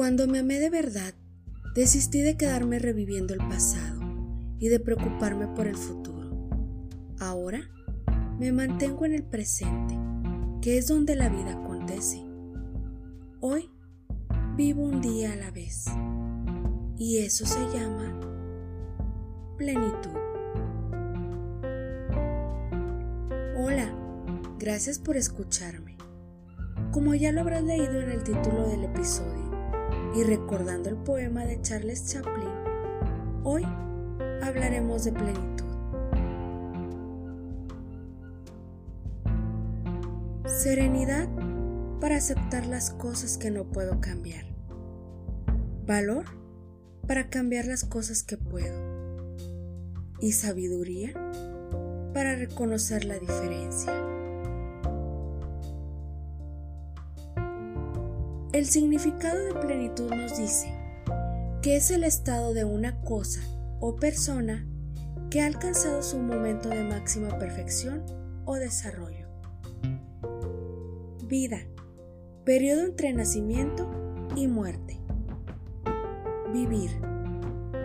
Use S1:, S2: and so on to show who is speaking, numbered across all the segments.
S1: Cuando me amé de verdad, desistí de quedarme reviviendo el pasado y de preocuparme por el futuro. Ahora me mantengo en el presente, que es donde la vida acontece. Hoy vivo un día a la vez y eso se llama plenitud. Hola, gracias por escucharme. Como ya lo habrás leído en el título del episodio y recordando el poema de Charles Chaplin, hoy hablaremos de plenitud. Serenidad para aceptar las cosas que no puedo cambiar. Valor para cambiar las cosas que puedo. Y sabiduría para reconocer la diferencia. El significado de plenitud nos dice que es el estado de una cosa o persona que ha alcanzado su momento de máxima perfección o desarrollo. Vida, periodo entre nacimiento y muerte. Vivir,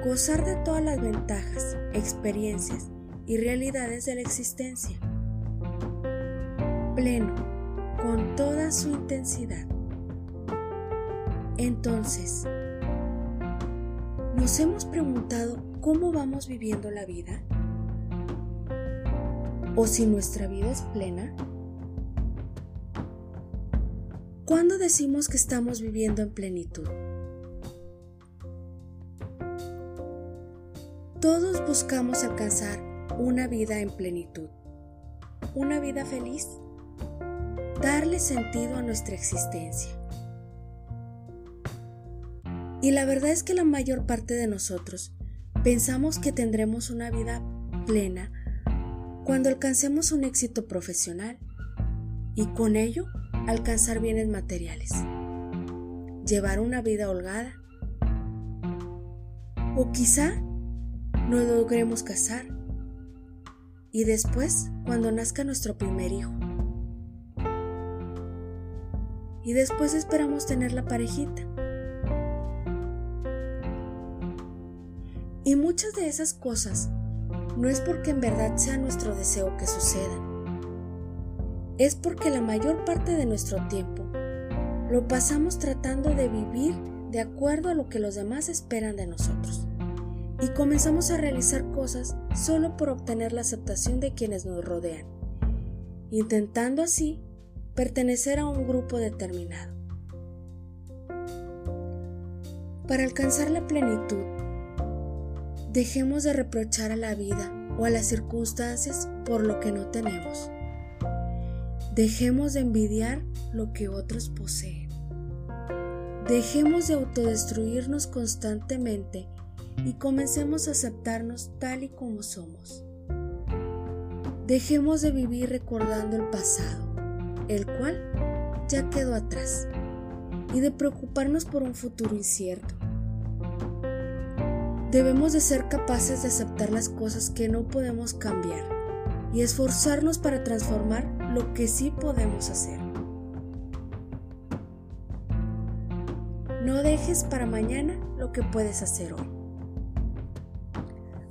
S1: gozar de todas las ventajas, experiencias y realidades de la existencia. Pleno, con toda su intensidad. Entonces, ¿nos hemos preguntado cómo vamos viviendo la vida? ¿O si nuestra vida es plena? ¿Cuándo decimos que estamos viviendo en plenitud? Todos buscamos alcanzar una vida en plenitud, una vida feliz, darle sentido a nuestra existencia. Y la verdad es que la mayor parte de nosotros pensamos que tendremos una vida plena cuando alcancemos un éxito profesional y con ello alcanzar bienes materiales, llevar una vida holgada o quizá no logremos casar y después cuando nazca nuestro primer hijo. Y después esperamos tener la parejita. Y muchas de esas cosas no es porque en verdad sea nuestro deseo que sucedan. Es porque la mayor parte de nuestro tiempo lo pasamos tratando de vivir de acuerdo a lo que los demás esperan de nosotros. Y comenzamos a realizar cosas solo por obtener la aceptación de quienes nos rodean, intentando así pertenecer a un grupo determinado. Para alcanzar la plenitud, Dejemos de reprochar a la vida o a las circunstancias por lo que no tenemos. Dejemos de envidiar lo que otros poseen. Dejemos de autodestruirnos constantemente y comencemos a aceptarnos tal y como somos. Dejemos de vivir recordando el pasado, el cual ya quedó atrás, y de preocuparnos por un futuro incierto. Debemos de ser capaces de aceptar las cosas que no podemos cambiar y esforzarnos para transformar lo que sí podemos hacer. No dejes para mañana lo que puedes hacer hoy.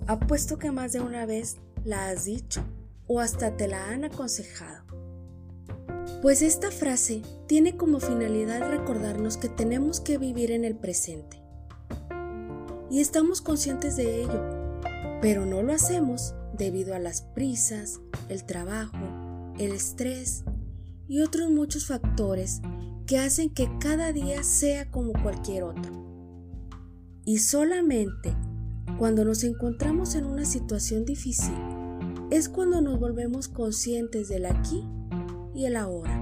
S1: Apuesto que más de una vez la has dicho o hasta te la han aconsejado. Pues esta frase tiene como finalidad recordarnos que tenemos que vivir en el presente y estamos conscientes de ello, pero no lo hacemos debido a las prisas, el trabajo, el estrés y otros muchos factores que hacen que cada día sea como cualquier otro. Y solamente cuando nos encontramos en una situación difícil es cuando nos volvemos conscientes del aquí y el ahora,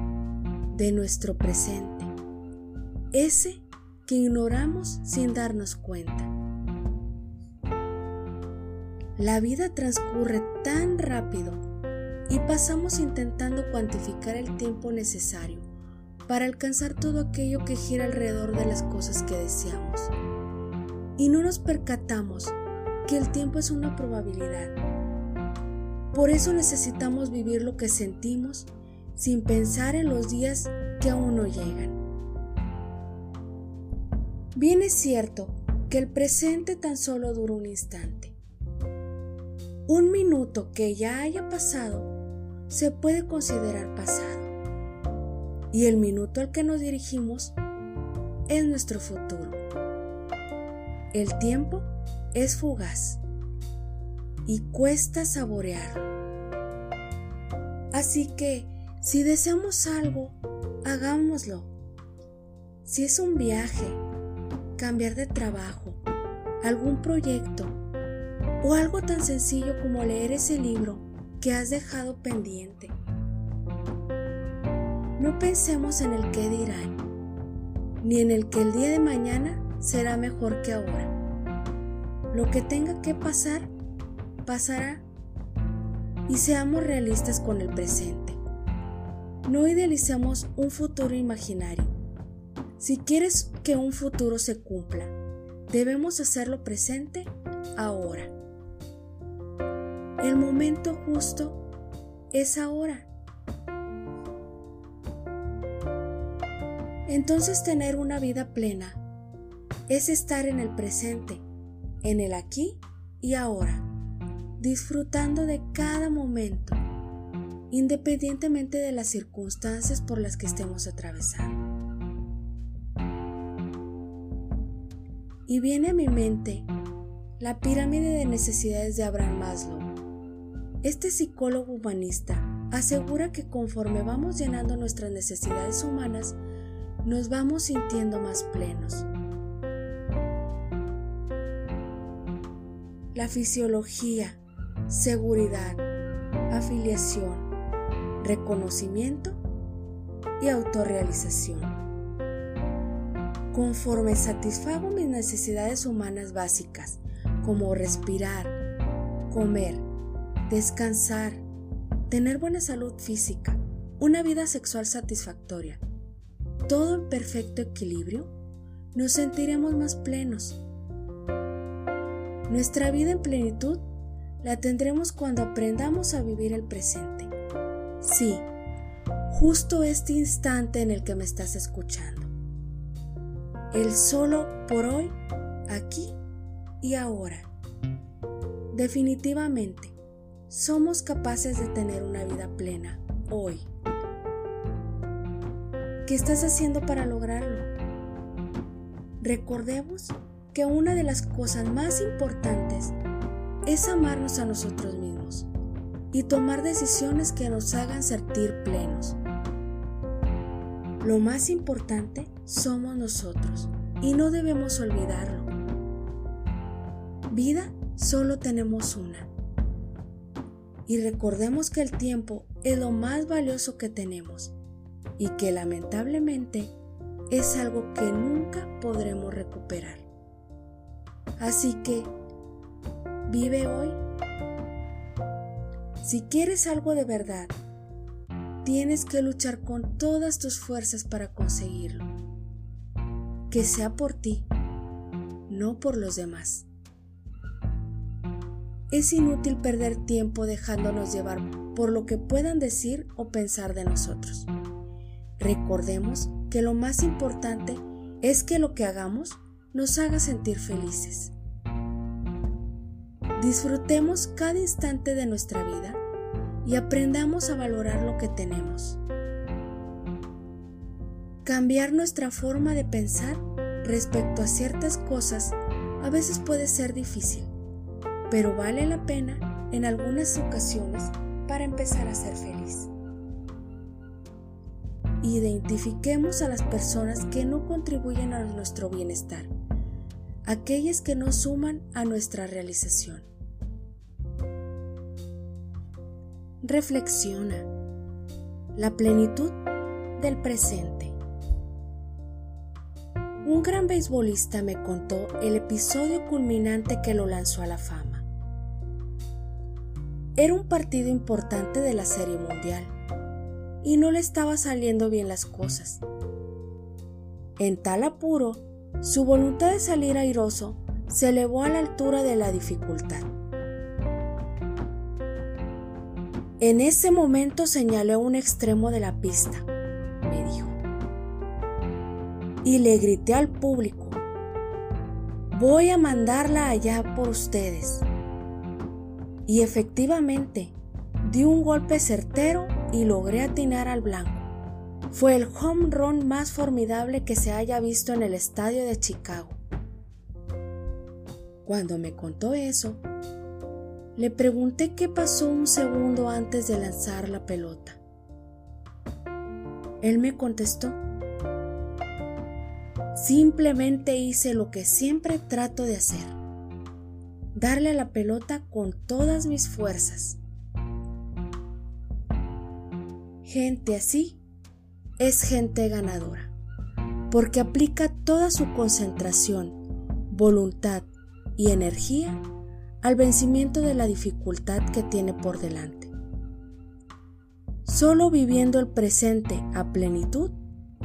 S1: de nuestro presente, ese que ignoramos sin darnos cuenta. La vida transcurre tan rápido y pasamos intentando cuantificar el tiempo necesario para alcanzar todo aquello que gira alrededor de las cosas que deseamos. Y no nos percatamos que el tiempo es una probabilidad. Por eso necesitamos vivir lo que sentimos sin pensar en los días que aún no llegan. Bien es cierto que el presente tan solo dura un instante. Un minuto que ya haya pasado se puede considerar pasado. Y el minuto al que nos dirigimos es nuestro futuro. El tiempo es fugaz y cuesta saborearlo. Así que, si deseamos algo, hagámoslo. Si es un viaje, cambiar de trabajo, algún proyecto o algo tan sencillo como leer ese libro que has dejado pendiente. No pensemos en el qué dirán, ni en el que el día de mañana será mejor que ahora. Lo que tenga que pasar, pasará. Y seamos realistas con el presente. No idealicemos un futuro imaginario. Si quieres que un futuro se cumpla, debemos hacerlo presente ahora. El momento justo es ahora. Entonces tener una vida plena es estar en el presente, en el aquí y ahora, disfrutando de cada momento, independientemente de las circunstancias por las que estemos atravesando. Y viene a mi mente la pirámide de necesidades de Abraham Maslow. Este psicólogo humanista asegura que conforme vamos llenando nuestras necesidades humanas, nos vamos sintiendo más plenos. La fisiología, seguridad, afiliación, reconocimiento y autorrealización. Conforme satisfago mis necesidades humanas básicas, como respirar, comer, descansar, tener buena salud física, una vida sexual satisfactoria, todo en perfecto equilibrio, nos sentiremos más plenos. Nuestra vida en plenitud la tendremos cuando aprendamos a vivir el presente. Sí, justo este instante en el que me estás escuchando. El solo por hoy, aquí y ahora. Definitivamente, somos capaces de tener una vida plena hoy. ¿Qué estás haciendo para lograrlo? Recordemos que una de las cosas más importantes es amarnos a nosotros mismos y tomar decisiones que nos hagan sentir plenos. Lo más importante somos nosotros y no debemos olvidarlo. Vida solo tenemos una. Y recordemos que el tiempo es lo más valioso que tenemos y que lamentablemente es algo que nunca podremos recuperar. Así que, vive hoy. Si quieres algo de verdad, tienes que luchar con todas tus fuerzas para conseguirlo. Que sea por ti, no por los demás. Es inútil perder tiempo dejándonos llevar por lo que puedan decir o pensar de nosotros. Recordemos que lo más importante es que lo que hagamos nos haga sentir felices. Disfrutemos cada instante de nuestra vida y aprendamos a valorar lo que tenemos. Cambiar nuestra forma de pensar respecto a ciertas cosas a veces puede ser difícil, pero vale la pena en algunas ocasiones para empezar a ser feliz. Identifiquemos a las personas que no contribuyen a nuestro bienestar aquellas que no suman a nuestra realización. Reflexiona la plenitud del presente. Un gran beisbolista me contó el episodio culminante que lo lanzó a la fama. Era un partido importante de la Serie Mundial y no le estaba saliendo bien las cosas. En tal apuro, su voluntad de salir airoso se elevó a la altura de la dificultad. En ese momento señaló un extremo de la pista, me dijo. Y le grité al público, voy a mandarla allá por ustedes. Y efectivamente, di un golpe certero y logré atinar al blanco. Fue el home run más formidable que se haya visto en el estadio de Chicago. Cuando me contó eso, le pregunté qué pasó un segundo antes de lanzar la pelota. Él me contestó, simplemente hice lo que siempre trato de hacer, darle a la pelota con todas mis fuerzas. Gente así es gente ganadora, porque aplica toda su concentración, voluntad y energía al vencimiento de la dificultad que tiene por delante. Solo viviendo el presente a plenitud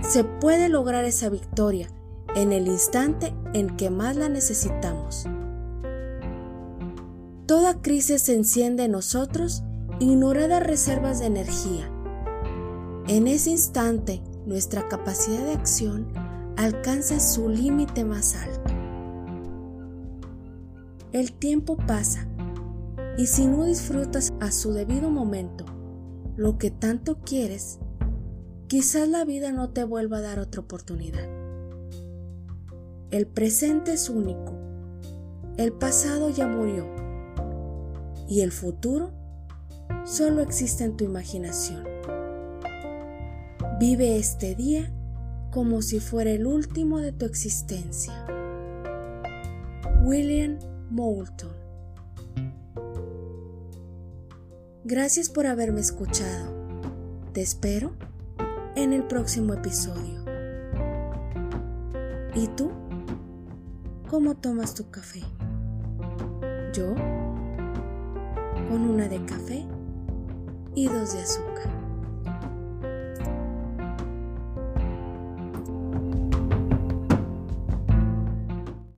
S1: se puede lograr esa victoria en el instante en que más la necesitamos. Toda crisis se enciende en nosotros ignoradas reservas de energía. En ese instante, nuestra capacidad de acción alcanza su límite más alto. El tiempo pasa y si no disfrutas a su debido momento lo que tanto quieres, quizás la vida no te vuelva a dar otra oportunidad. El presente es único, el pasado ya murió y el futuro solo existe en tu imaginación. Vive este día como si fuera el último de tu existencia. William Moulton. Gracias por haberme escuchado. Te espero en el próximo episodio. ¿Y tú? ¿Cómo tomas tu café? Yo con una de café y dos de azúcar.